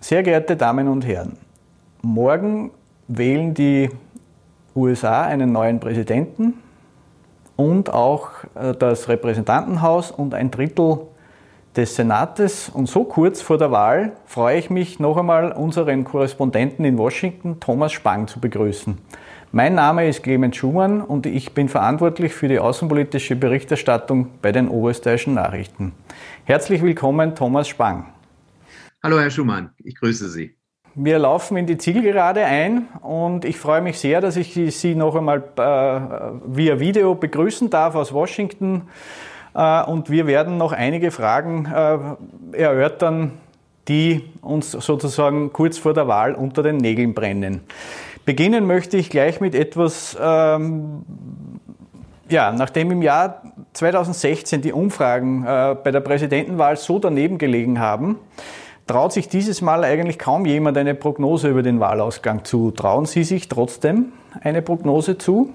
Sehr geehrte Damen und Herren, morgen wählen die USA einen neuen Präsidenten und auch äh, das Repräsentantenhaus und ein Drittel des Senates. Und so kurz vor der Wahl freue ich mich noch einmal, unseren Korrespondenten in Washington, Thomas Spang, zu begrüßen. Mein Name ist Clemens Schumann und ich bin verantwortlich für die außenpolitische Berichterstattung bei den Oberösterreichischen Nachrichten. Herzlich willkommen, Thomas Spang. Hallo, Herr Schumann, ich grüße Sie. Wir laufen in die Zielgerade ein und ich freue mich sehr, dass ich Sie noch einmal äh, via Video begrüßen darf aus Washington. Äh, und wir werden noch einige Fragen äh, erörtern, die uns sozusagen kurz vor der Wahl unter den Nägeln brennen. Beginnen möchte ich gleich mit etwas, ähm, ja, nachdem im Jahr 2016 die Umfragen bei der Präsidentenwahl so daneben gelegen haben, traut sich dieses Mal eigentlich kaum jemand eine Prognose über den Wahlausgang zu. Trauen Sie sich trotzdem eine Prognose zu?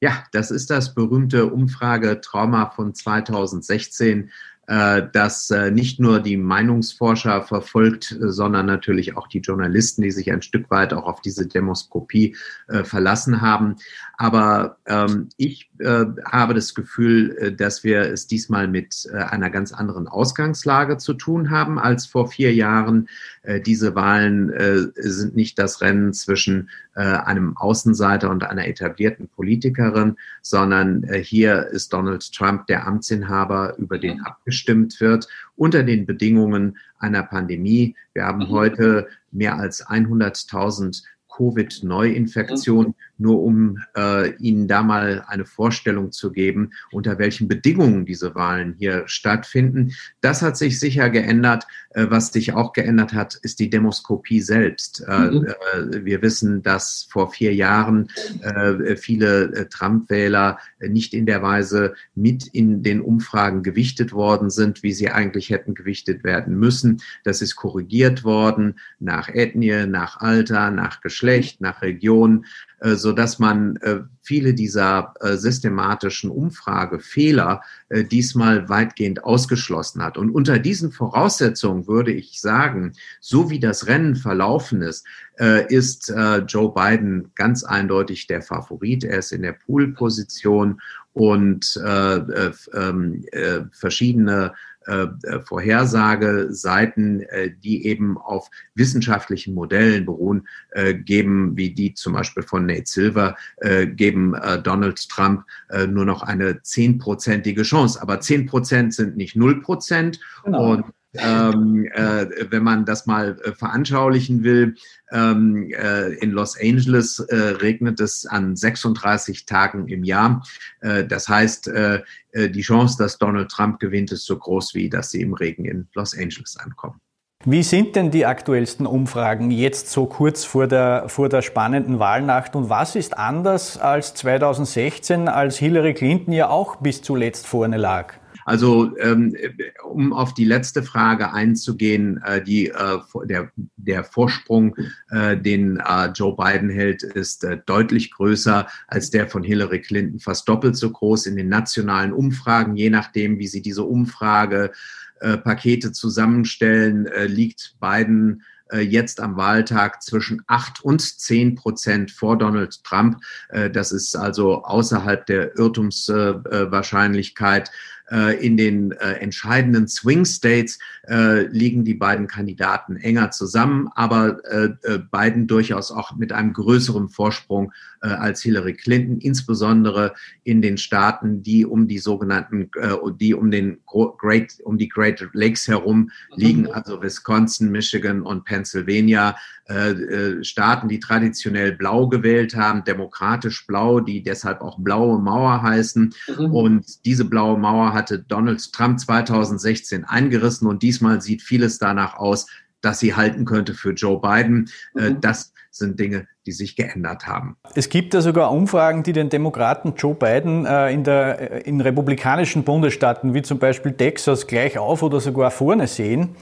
Ja, das ist das berühmte Umfragetrauma von 2016 äh, das äh, nicht nur die Meinungsforscher verfolgt, äh, sondern natürlich auch die Journalisten, die sich ein Stück weit auch auf diese Demoskopie verlassen haben. Aber ähm, ich habe das Gefühl, dass wir es diesmal mit einer ganz anderen Ausgangslage zu tun haben als vor vier Jahren. Diese Wahlen sind nicht das Rennen zwischen einem Außenseiter und einer etablierten Politikerin, sondern hier ist Donald Trump der Amtsinhaber, über den mhm. Abgestimmt wird, unter den Bedingungen einer Pandemie. Wir haben mhm. heute mehr als 100.000 Covid-Neuinfektionen nur um äh, Ihnen da mal eine Vorstellung zu geben, unter welchen Bedingungen diese Wahlen hier stattfinden. Das hat sich sicher geändert. Äh, was sich auch geändert hat, ist die Demoskopie selbst. Äh, mhm. Äh, wir wissen, dass vor vier Jahren äh, viele äh, Trump-Wähler nicht in der Weise mit in den Umfragen gewichtet worden sind, wie sie eigentlich hätten gewichtet werden müssen. Das ist korrigiert worden nach Ethnie, nach Alter, nach Geschlecht, nach Region. Äh, so dass man äh, viele dieser äh, systematischen Umfragefehler diesmal weitgehend ausgeschlossen hat. Und unter diesen Voraussetzungen würde ich sagen, so wie das Rennen verlaufen ist, ist Joe Biden ganz eindeutig der Favorit. Er ist in der Poolposition und ähm, verschiedene Vorhersageseiten, äh, die eben auf wissenschaftlichen Modellen beruhen, äh, geben, wie die zum Beispiel von Nate Silver, äh, geben äh, Donald Trump nur noch eine zehnprozentige Chance. Aber zehn Prozent sind nicht null Prozent. Genau. Und ähm, äh, wenn man das mal äh, veranschaulichen will, ähm, äh, in Los Angeles äh, regnet es an 36 Tagen im Jahr. Äh, das heißt, äh, die Chance, dass Donald Trump gewinnt, ist so groß wie, dass sie im Regen in Los Angeles ankommen. Wie sind denn die aktuellsten Umfragen jetzt so kurz vor der, vor der spannenden Wahlnacht und was ist anders als 2016, als Hillary Clinton ja auch bis zuletzt vorne lag? Also ähm, um auf die letzte Frage einzugehen, äh, die, äh, der, der Vorsprung, äh, den äh, Joe Biden hält, ist äh, deutlich größer als der von Hillary Clinton, fast doppelt so groß in den nationalen Umfragen, je nachdem, wie Sie diese Umfragepakete äh, zusammenstellen, liegt Biden jetzt am Wahltag zwischen acht und zehn Prozent vor Donald Trump. Das ist also außerhalb der Irrtumswahrscheinlichkeit. Äh, in den äh, entscheidenden Swing States äh, liegen die beiden Kandidaten enger zusammen, aber beiden durchaus auch mit einem größeren Vorsprung als Hillary Clinton, insbesondere in den Staaten, die um die sogenannten, die um den Great, um die Great Lakes herum liegen, mhm. also Wisconsin, Michigan und Pennsylvania. Staaten, die traditionell blau gewählt haben, demokratisch blau, die deshalb auch blaue Mauer heißen. Mhm. Und diese blaue Mauer hatte Donald Trump 2016 eingerissen und diesmal sieht vieles danach aus, dass sie halten könnte für Joe Biden. Äh, mhm. Das sind Dinge, die sich geändert haben. Es gibt ja sogar Umfragen, die den Demokraten Joe Biden äh, in, der, äh, in republikanischen Bundesstaaten wie zum Beispiel Texas gleich auf oder sogar vorne sehen.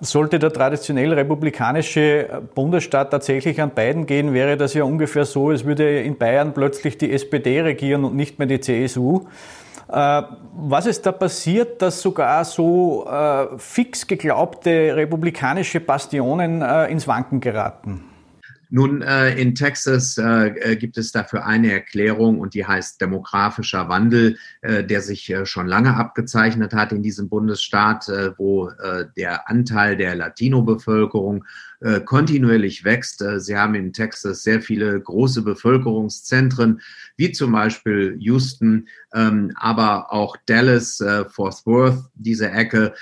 sollte der traditionell republikanische Bundesstaat tatsächlich an Biden gehen, wäre das ja ungefähr so, als würde in Bayern plötzlich die SPD regieren und nicht mehr die CSU. Äh, was ist da passiert, dass sogar so äh, fix geglaubte republikanische Bastionen äh, ins Wanken geraten? Nun, in Texas gibt es dafür eine Erklärung und die heißt demografischer Wandel, der sich schon lange abgezeichnet hat in diesem Bundesstaat, wo der Anteil der Latino-Bevölkerung äh, kontinuierlich wächst. Äh, Sie haben in Texas sehr viele große Bevölkerungszentren, wie zum Beispiel Houston, ähm, aber auch Dallas, äh, Fort Worth, diese Ecke,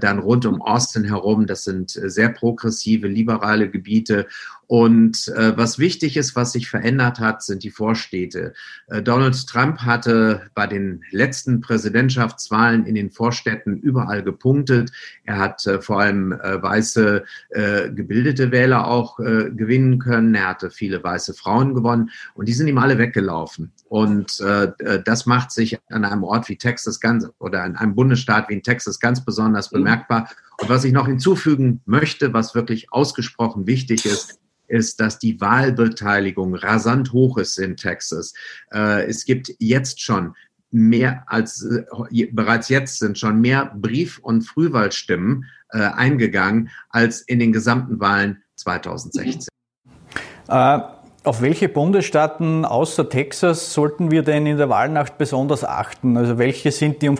dann rund um Austin herum. Das sind sehr progressive, liberale Gebiete. Und äh, was wichtig ist, was sich verändert hat, sind die Vorstädte. Äh, Donald Trump hatte bei den letzten Präsidentschaftswahlen in den Vorstädten überall gepunktet. Er hat äh, vor allem weiße äh, gebildete Wähler auch äh, gewinnen können. Er hatte viele weiße Frauen gewonnen und die sind ihm alle weggelaufen. Und äh, äh das macht sich an einem Ort wie Texas ganz oder in einem Bundesstaat wie in Texas ganz besonders mhm. bemerkbar. Und was ich noch hinzufügen möchte, was wirklich ausgesprochen wichtig ist, ist, dass die Wahlbeteiligung rasant hoch ist in Texas. Äh, es gibt jetzt schon mehr als äh, bereits jetzt sind schon mehr Brief- und Frühwahlstimmen äh, eingegangen als in den gesamten Wahlen 2016. Äh, auf welche Bundesstaaten außer Texas sollten wir denn in der Wahlnacht besonders achten? Also welche sind die,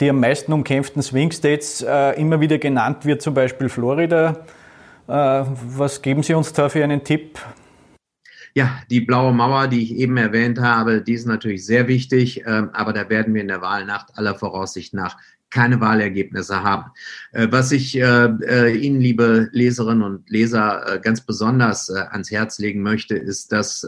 die am meisten umkämpften Swing States? Äh, immer wieder genannt wird zum Beispiel Florida. Äh, was geben Sie uns da für einen Tipp? Ja, die blaue Mauer, die ich eben erwähnt habe, die ist natürlich sehr wichtig, ähm, aber da werden wir in der Wahlnacht aller Voraussicht nach keine Wahlergebnisse haben. Äh, was ich äh, Ihnen, liebe Leserinnen und Leser, ganz besonders ans Herz legen möchte, ist, dass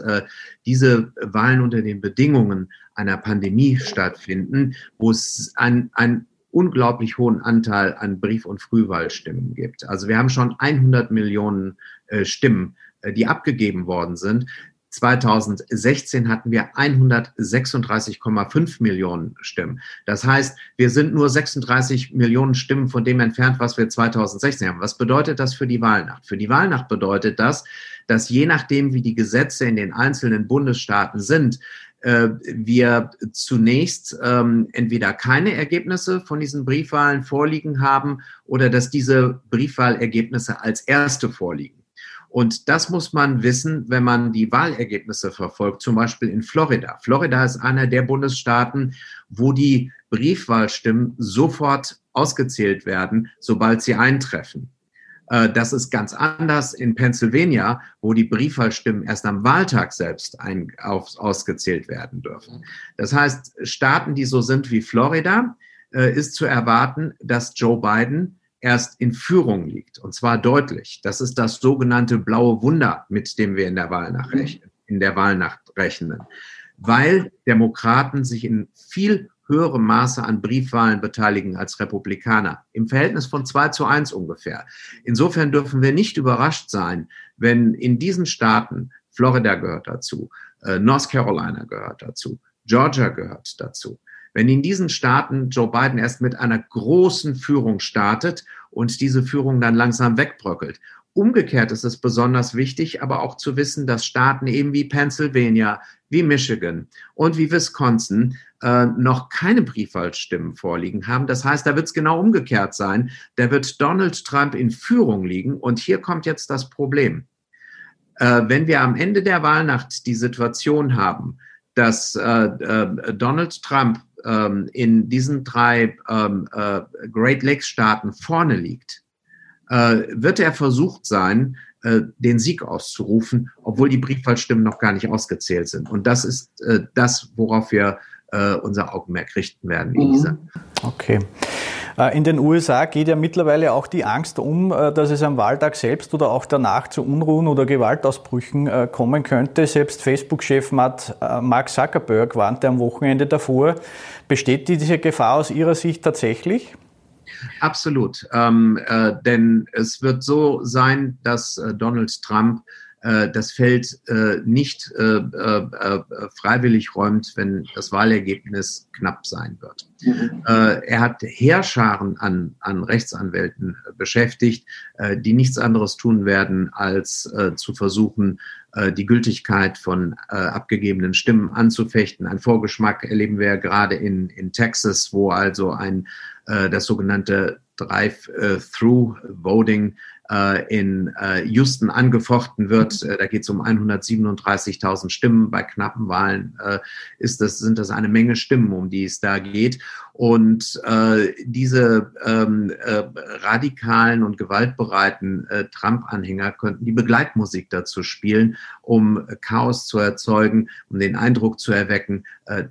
diese Wahlen unter den Bedingungen einer Pandemie stattfinden, wo es ein, ein unglaublich hohen Anteil an Brief- und Frühwahlstimmen gibt. Also wir haben schon 100 Millionen äh, Stimmen, äh, die abgegeben worden sind. 2016 hatten wir 136,5 Millionen Stimmen. Das heißt, wir sind nur 36 Millionen Stimmen von dem entfernt, was wir 2016 haben. Was bedeutet das für die Wahlnacht? Für die Wahlnacht bedeutet das, dass je nachdem, wie die Gesetze in den einzelnen Bundesstaaten sind, äh, wir zunächst ähm, entweder keine Ergebnisse von diesen Briefwahlen vorliegen haben oder dass diese Briefwahlergebnisse als erste vorliegen. Und das muss man wissen, wenn man die Wahlergebnisse verfolgt, zum Beispiel in Florida. Florida ist einer der Bundesstaaten, wo die Briefwahlstimmen sofort ausgezählt werden, sobald sie eintreffen. Äh, das ist ganz anders in Pennsylvania, wo die Briefwahlstimmen erst am Wahltag selbst ein, auf, ausgezählt werden dürfen. Das heißt, Staaten, die so sind wie Florida, äh, ist zu erwarten, dass Joe Biden erst in Führung liegt. Und zwar deutlich. Das ist das sogenannte blaue Wunder, mit dem wir in der Wahlnacht rechnen, in der Wahlnacht rechnen. Weil Demokraten sich in viel höherem Maße an Briefwahlen beteiligen als Republikaner. Im Verhältnis von zwei zu eins ungefähr. Insofern dürfen wir nicht überrascht sein, wenn in diesen Staaten, Florida gehört dazu, äh, North Carolina gehört dazu, Georgia gehört dazu, wenn in diesen Staaten Joe Biden erst mit einer großen Führung startet und diese Führung dann langsam wegbröckelt. Umgekehrt ist es besonders wichtig, aber auch zu wissen, dass Staaten eben wie Pennsylvania, wie Michigan und wie Wisconsin äh, noch keine Briefwahlstimmen vorliegen haben. Das heißt, da wird es genau umgekehrt sein. Da wird Donald Trump in Führung liegen. Und hier kommt jetzt das Problem. Äh, wenn wir am Ende der Wahlnacht die Situation haben, dass äh, äh Donald Trump ähm, in diesen drei ähm, äh, Great Lakes Staaten vorne liegt, äh, wird er versucht sein, äh, den Sieg auszurufen, obwohl die Briefwahlstimmen noch gar nicht ausgezählt sind. Und das ist äh, das, worauf wir äh, unser Augenmerk richten werden, Elisa. Mhm. Okay. Äh, in den USA geht ja mittlerweile auch die Angst um, äh, dass es am Wahltag selbst oder auch danach zu Unruhen oder Gewaltausbrüchen kommen könnte. Selbst Facebook-Chef Mark Zuckerberg warnte am Wochenende davor. Besteht diese Gefahr aus Ihrer Sicht tatsächlich? Absolut. Ähm, äh, denn es wird so sein, dass äh, Donald Trump äh, das Feld äh, nicht äh, äh, freiwillig räumt, wenn das Wahlergebnis knapp sein wird. Mhm. er hat Heerscharen an, an Rechtsanwälten beschäftigt, die nichts anderes tun werden, als zu versuchen, die Gültigkeit von abgegebenen Stimmen anzufechten. Ein Vorgeschmack erleben wir gerade in, in Texas, wo also ein das sogenannte Drive-Through-Voting äh, in äh, Houston angefochten wird. Äh, da geht es um 137.000 Stimmen. Bei knappen Wahlen ist das, sind das eine Menge Stimmen, um die es da geht. Und äh, diese ähm, äh, radikalen und gewaltbereiten äh, Trump-Anhänger könnten die Begleitmusik dazu spielen, um Chaos zu erzeugen, um den Eindruck zu erwecken, äh,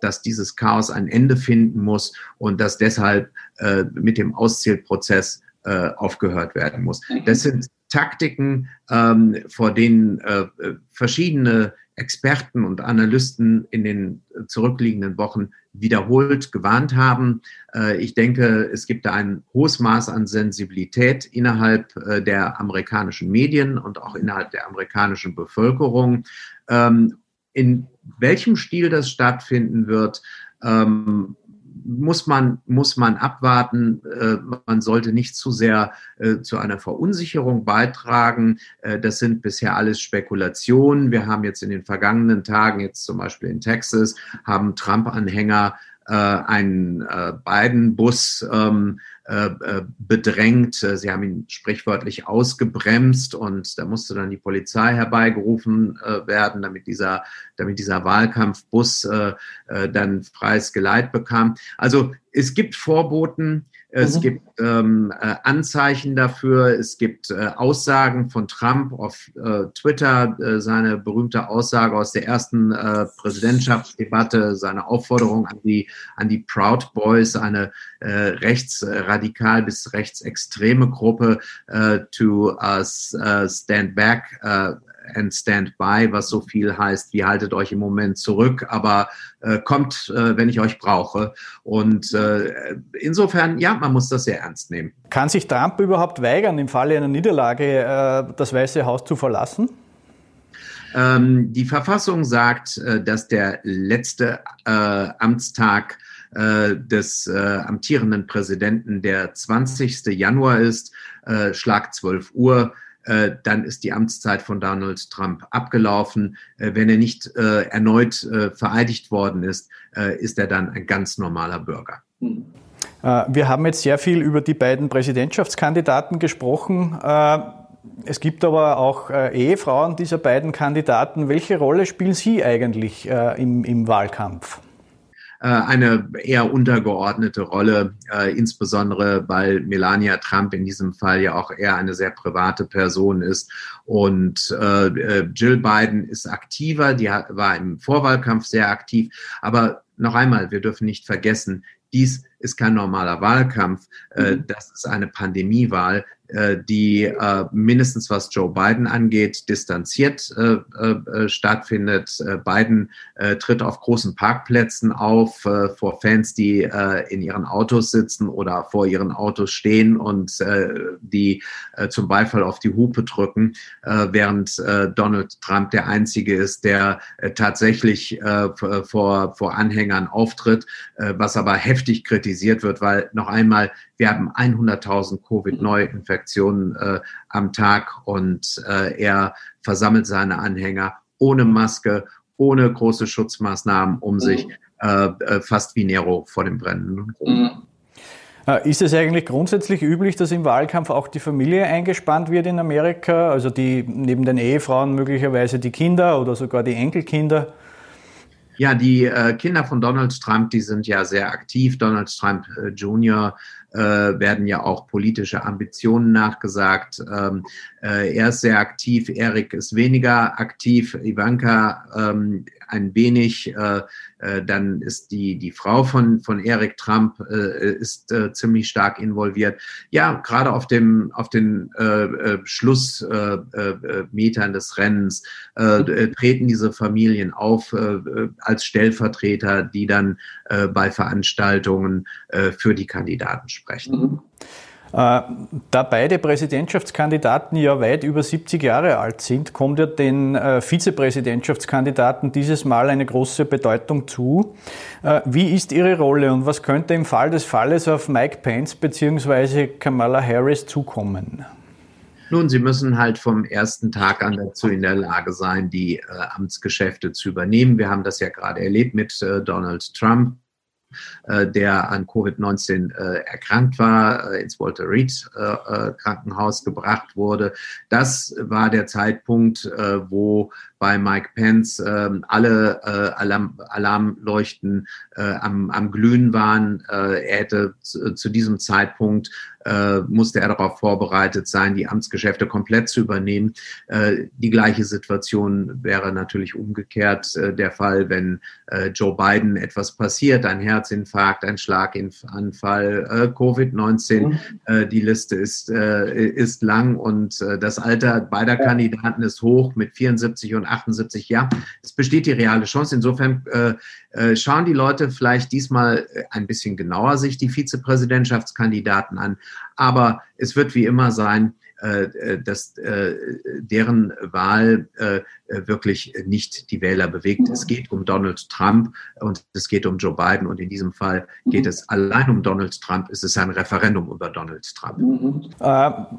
dass dieses Chaos ein Ende finden muss und dass deshalb äh, mit dem Auszählprozess äh, aufgehört werden muss. Mhm. Das sind Taktiken, ähm, vor denen äh, verschiedene Experten und Analysten in den zurückliegenden Wochen wiederholt gewarnt haben. Äh, ich denke, es gibt da ein hohes Maß an Sensibilität innerhalb äh, der amerikanischen Medien und auch innerhalb der amerikanischen Bevölkerung. Ähm, in welchem Stil das stattfinden wird, ähm, muss man, muss man abwarten. Äh, man sollte nicht zu sehr äh, zu einer Verunsicherung beitragen. Äh, das sind bisher alles Spekulationen. Wir haben jetzt in den vergangenen Tagen, jetzt zum Beispiel in Texas, haben Trump-Anhänger äh, einen äh, Biden-Bus ähm, äh, äh, bedrängt. Sie haben ihn sprichwörtlich ausgebremst und da musste dann die Polizei herbeigerufen äh, werden, damit dieser, damit dieser Wahlkampfbus äh, äh, dann freies Geleit bekam. Also es gibt Vorboten, es mhm. gibt ähm, äh, Anzeichen dafür, es gibt äh, Aussagen von Trump auf äh, Twitter, äh, seine berühmte Aussage aus der ersten äh, Präsidentschaftsdebatte, seine Aufforderung an die, an die Proud Boys, eine äh, rechtsradikal bis rechtsextreme Gruppe, äh, to uh, stand back. And stand by, was so viel heißt, wie haltet euch im Moment zurück, aber äh, kommt, äh, wenn ich euch brauche. Und äh, insofern, ja, man muss das sehr ernst nehmen. Kann sich Trump überhaupt weigern, im Falle einer Niederlage äh, das Weiße Haus zu verlassen? Ähm, die Verfassung sagt, äh, dass der letzte äh, Amtstag des amtierenden Präsidenten der 20. Januar ist, Schlag 12 Uhr. Äh, dann ist die Amtszeit von Donald Trump abgelaufen. Äh, wenn er nicht äh, erneut vereidigt worden ist, ist er dann ein ganz normaler Bürger. Wir haben jetzt sehr viel über die beiden Präsidentschaftskandidaten gesprochen. Es gibt aber auch Ehefrauen dieser beiden Kandidaten. Welche Rolle spielen Sie eigentlich im, im Wahlkampf? Äh, eine eher untergeordnete Rolle, äh, insbesondere weil Melania Trump in diesem Fall ja auch eher eine sehr private Person ist. Und äh, Jill Biden ist aktiver, die war im Vorwahlkampf sehr aktiv. Aber noch einmal, wir dürfen nicht vergessen, dies ist kein normaler Wahlkampf, äh, mhm. das ist eine Pandemiewahl. Äh, die äh, mindestens was Joe Biden angeht, distanziert stattfindet. Biden tritt auf großen Parkplätzen auf vor Fans, die in ihren Autos sitzen oder vor ihren Autos stehen und die zum Beifall auf die Hupe drücken, während Donald Trump der Einzige ist, der tatsächlich vor, vor Anhängern auftritt, was aber heftig kritisiert wird, weil noch einmal, wir haben 100.000 Covid-Neuinfektionen äh, am Tag und äh, er versammelt seine Anhänger ohne Maske, ohne große Schutzmaßnahmen um sich, äh, äh fast wie Nero vor dem brennenden Rom. Mhm. Äh, ist es eigentlich grundsätzlich üblich, dass im Wahlkampf auch die Familie eingespannt wird in Amerika? Also die neben den Ehefrauen möglicherweise die Kinder oder sogar die Enkelkinder? Ja, die äh, Kinder von Donald Trump, die sind ja sehr aktiv. Donald Trump äh, Jr. Äh, werden ja auch politische Ambitionen nachgesagt. Ähm, äh, er ist sehr aktiv, Erik ist weniger aktiv, Ivanka ähm, ein wenig. Äh, äh, dann ist die, die Frau von, von Erik Trump äh, ist äh, ziemlich stark involviert. Ja, gerade auf dem auf den äh, äh, Schlussmetern des Rennens treten diese Familien auf als Stellvertreter, die dann bei Veranstaltungen für die Kandidaten sprechen. Mhm. Da beide Präsidentschaftskandidaten ja weit über 70 Jahre alt sind, kommt ja den Vizepräsidentschaftskandidaten dieses Mal eine große Bedeutung zu. Wie ist Ihre Rolle und was könnte im Fall des Falles auf Mike Pence bzw. Kamala Harris zukommen? Nun, Sie müssen halt vom ersten Tag an dazu in der Lage sein, die äh, Amtsgeschäfte zu übernehmen. Wir haben das ja gerade erlebt mit äh, Donald Trump äh, der an Covid-19 äh, erkrankt war, äh, ins Walter Reed Krankenhaus gebracht wurde. Das war der Zeitpunkt, wo bei Mike Pence ähm, alle Alarm, Alarmleuchten am, am Glühen waren. er hätte zu, zu diesem Zeitpunkt äh, musste er darauf vorbereitet sein, die Amtsgeschäfte komplett zu übernehmen. Äh, die gleiche Situation wäre natürlich umgekehrt äh, der Fall, wenn äh, Joe Biden etwas passiert, ein Herzinfarkt, ein Schlaganfall, äh, Covid-19. Mhm. Äh, die Liste ist, ist lang und das Alter beider Kandidaten ist hoch mit 74 und 78 Jahren. Es besteht die reale Chance. Insofern schauen die Leute vielleicht diesmal ein bisschen genauer sich die Vizepräsidentschaftskandidaten an. Aber es wird wie immer sein, äh, äh, dass äh, deren Wahl wirklich nicht die Wähler bewegt. Es geht um Donald Trump und es geht um Joe Biden und in diesem Fall geht es allein um Donald Trump. Es ist ein Referendum über Donald Trump.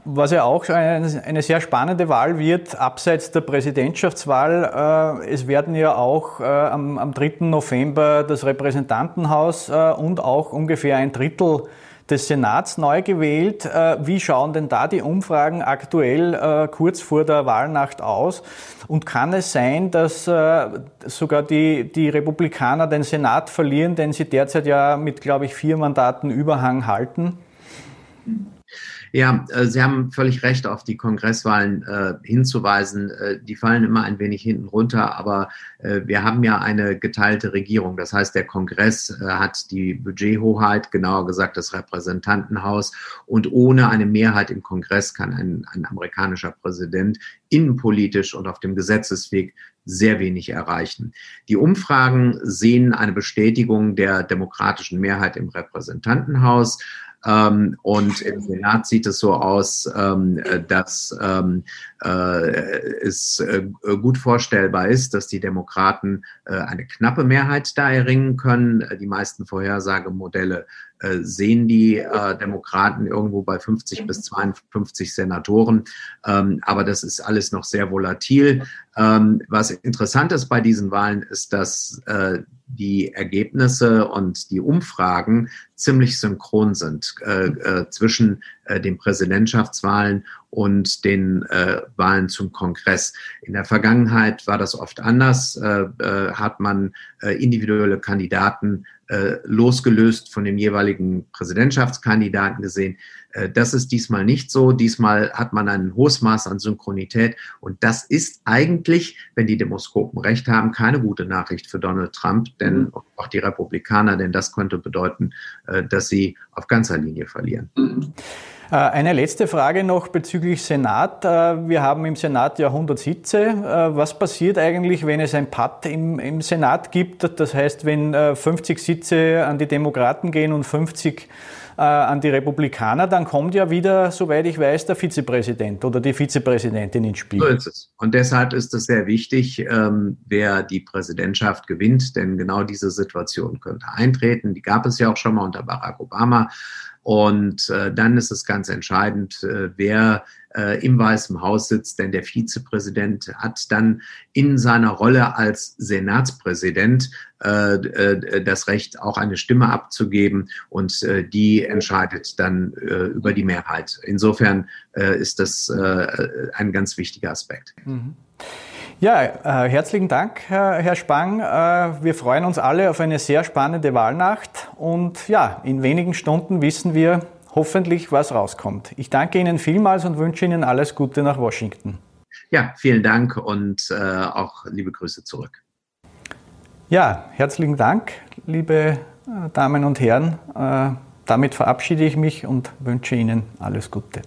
Was ja auch eine sehr spannende Wahl wird, abseits der Präsidentschaftswahl. Es werden ja auch am 3. November das Repräsentantenhaus und auch ungefähr ein Drittel des Senats neu gewählt. Äh, wie schauen denn da die Umfragen aktuell äh, kurz vor der Wahlnacht aus? Und kann es sein, dass äh, sogar die, die Republikaner den Senat verlieren, den sie derzeit ja mit, glaube ich, vier Mandaten Überhang halten? Ja, äh, Sie haben völlig recht, auf die Kongresswahlen äh, hinzuweisen. Äh, die fallen immer ein wenig hinten runter, aber äh, wir haben ja eine geteilte Regierung. Das heißt, der Kongress hat die Budgethoheit, genauer gesagt das Repräsentantenhaus. Und ohne eine Mehrheit im Kongress kann ein, ein amerikanischer Präsident innenpolitisch und auf dem Gesetzesweg sehr wenig erreichen. Die Umfragen sehen eine Bestätigung der demokratischen Mehrheit im Repräsentantenhaus. Ähm, und im Senat sieht es so aus, ähm, dass ähm, äh, es äh, gut vorstellbar ist, dass die Demokraten äh, eine knappe Mehrheit da erringen können. Die meisten Vorhersagemodelle sehen die äh, Demokraten irgendwo bei 50 bis 52 Senatoren. Ähm, aber das ist alles noch sehr volatil. Ähm, was interessant ist bei diesen Wahlen, ist, dass äh, die Ergebnisse und die Umfragen ziemlich synchron sind äh, äh, zwischen äh, den Präsidentschaftswahlen und den äh, Wahlen zum Kongress. In der Vergangenheit war das oft anders, äh, äh, hat man äh, individuelle Kandidaten äh, losgelöst von dem jeweiligen Präsidentschaftskandidaten gesehen. Das ist diesmal nicht so. Diesmal hat man ein hohes Maß an Synchronität und das ist eigentlich, wenn die Demoskopen recht haben, keine gute Nachricht für Donald Trump, denn mhm. auch die Republikaner, denn das könnte bedeuten, dass sie auf ganzer Linie verlieren. Mhm. Äh, eine letzte Frage noch bezüglich Senat. Äh, wir haben im Senat ja 100 Sitze. Äh, was passiert eigentlich, wenn es ein Patt im, im Senat gibt? Das heißt, wenn 50 Sitze an die Demokraten gehen und 50 an die Republikaner, dann kommt ja wieder, soweit ich weiß, der Vizepräsident oder die Vizepräsidentin ins Spiel. So ist es. Und deshalb ist es sehr wichtig, ähm, wer die Präsidentschaft gewinnt, denn genau diese Situation könnte eintreten. Die gab es ja auch schon mal unter Barack Obama. Und äh, dann ist es ganz entscheidend, äh, wer äh, im Weißen Haus sitzt, denn der Vizepräsident hat dann in seiner Rolle als Senatspräsident äh, äh, das Recht, auch eine Stimme abzugeben und äh, die entscheidet dann äh, über die Mehrheit. Insofern äh, ist das äh, ein ganz wichtiger Aspekt. Mhm. Ja, äh, herzlichen Dank, Herr, Herr Spang. Äh, wir freuen uns alle auf eine sehr spannende Wahlnacht und ja, in wenigen Stunden wissen wir hoffentlich, was rauskommt. Ich danke Ihnen vielmals und wünsche Ihnen alles Gute nach Washington. Ja, vielen Dank und äh, auch liebe Grüße zurück. Ja, herzlichen Dank, liebe äh, Damen und Herren. Äh, damit verabschiede ich mich und wünsche Ihnen alles Gute.